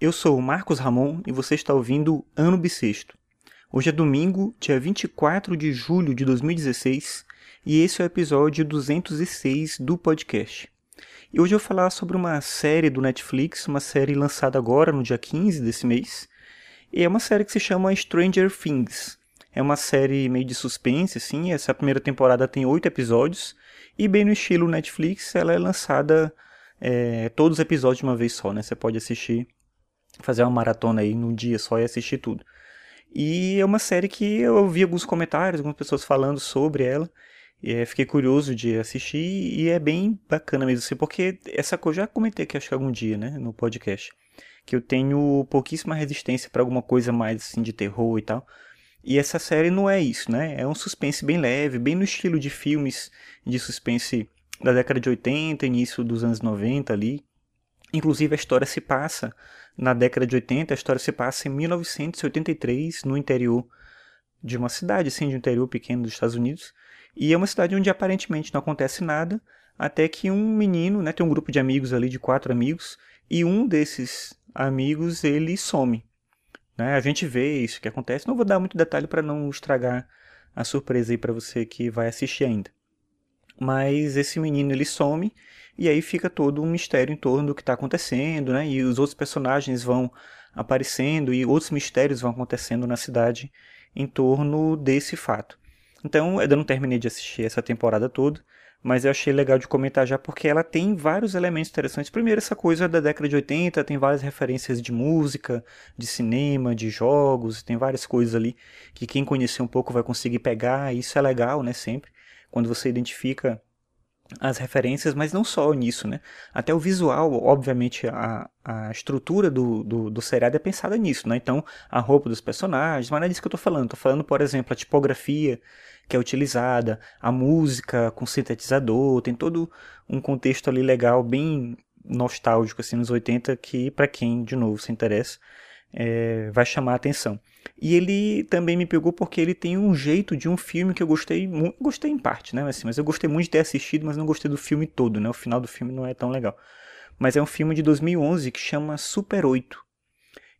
Eu sou o Marcos Ramon e você está ouvindo Ano Bissexto. Hoje é domingo, dia 24 de julho de 2016, e esse é o episódio 206 do podcast. E hoje eu vou falar sobre uma série do Netflix, uma série lançada agora no dia 15 desse mês, e é uma série que se chama Stranger Things. É uma série meio de suspense, assim, essa primeira temporada tem oito episódios, e bem no estilo Netflix, ela é lançada é, todos os episódios de uma vez só, né? Você pode assistir fazer uma maratona aí num dia só e assistir tudo. E é uma série que eu ouvi alguns comentários, algumas pessoas falando sobre ela. E é, fiquei curioso de assistir e é bem bacana mesmo assim, porque essa coisa já comentei que acho que algum dia, né, no podcast, que eu tenho pouquíssima resistência para alguma coisa mais assim de terror e tal. E essa série não é isso, né? É um suspense bem leve, bem no estilo de filmes de suspense da década de 80, início dos anos 90 ali. Inclusive a história se passa na década de 80, a história se passa em 1983, no interior de uma cidade, assim, de um interior pequeno dos Estados Unidos. E é uma cidade onde aparentemente não acontece nada, até que um menino, né, tem um grupo de amigos ali, de quatro amigos, e um desses amigos, ele some. Né? A gente vê isso que acontece. Não vou dar muito detalhe para não estragar a surpresa aí para você que vai assistir ainda. Mas esse menino, ele some e aí fica todo um mistério em torno do que está acontecendo, né? E os outros personagens vão aparecendo e outros mistérios vão acontecendo na cidade em torno desse fato. Então, eu não terminei de assistir essa temporada toda, mas eu achei legal de comentar já porque ela tem vários elementos interessantes. Primeiro, essa coisa da década de 80, tem várias referências de música, de cinema, de jogos, tem várias coisas ali que quem conhecer um pouco vai conseguir pegar, isso é legal, né, sempre. Quando você identifica as referências, mas não só nisso, né? Até o visual, obviamente, a, a estrutura do, do, do seriado é pensada nisso, né? Então, a roupa dos personagens, mas não é disso que eu tô falando. Tô falando, por exemplo, a tipografia que é utilizada, a música com sintetizador, tem todo um contexto ali legal, bem nostálgico, assim, nos 80, que para quem, de novo, se interessa, é, vai chamar a atenção. E ele também me pegou porque ele tem um jeito de um filme que eu gostei muito. Gostei em parte, né? Assim, mas eu gostei muito de ter assistido, mas não gostei do filme todo, né? O final do filme não é tão legal. Mas é um filme de 2011 que chama Super 8,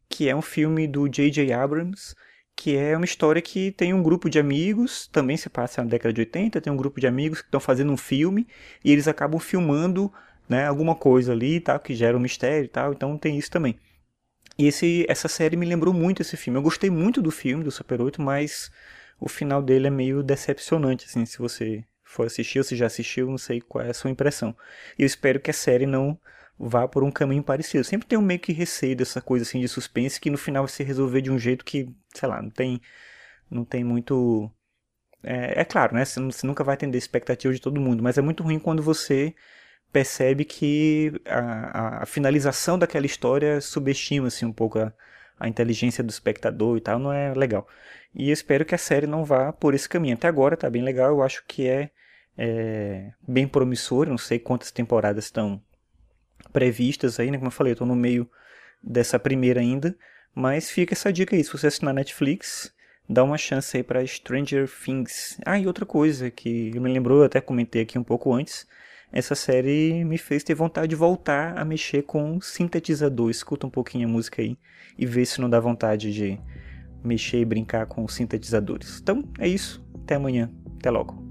que é um filme do J.J. Abrams, que é uma história que tem um grupo de amigos, também se passa na década de 80, tem um grupo de amigos que estão fazendo um filme e eles acabam filmando né, alguma coisa ali, tá, que gera um mistério e tal, então tem isso também. E esse, essa série me lembrou muito esse filme. Eu gostei muito do filme, do Super 8, mas o final dele é meio decepcionante, assim, se você for assistir ou se já assistiu, não sei qual é a sua impressão. Eu espero que a série não vá por um caminho parecido. sempre tem um meio que receio dessa coisa assim de suspense que no final vai se resolver de um jeito que, sei lá, não tem não tem muito é, é claro, né? Você, nunca vai atender a expectativa de todo mundo, mas é muito ruim quando você percebe que a, a, finalização daquela história subestima-se um pouco a, a inteligência do espectador e tal, não é legal. E eu espero que a série não vá por esse caminho. Até agora tá bem legal, eu acho que é, é bem promissor, não sei quantas temporadas estão previstas aí, né? Como eu falei, eu tô no meio dessa primeira ainda, mas fica essa dica aí, se você assinar Netflix, dá uma chance aí para Stranger Things. Ah, e outra coisa que me lembrou, eu até comentei aqui um pouco antes, essa série me fez ter vontade de voltar a mexer com sintetizador. Escuta um pouquinho a música aí e vê se não dá vontade de mexer e brincar com sintetizadores. Então é isso. Até amanhã. Até logo.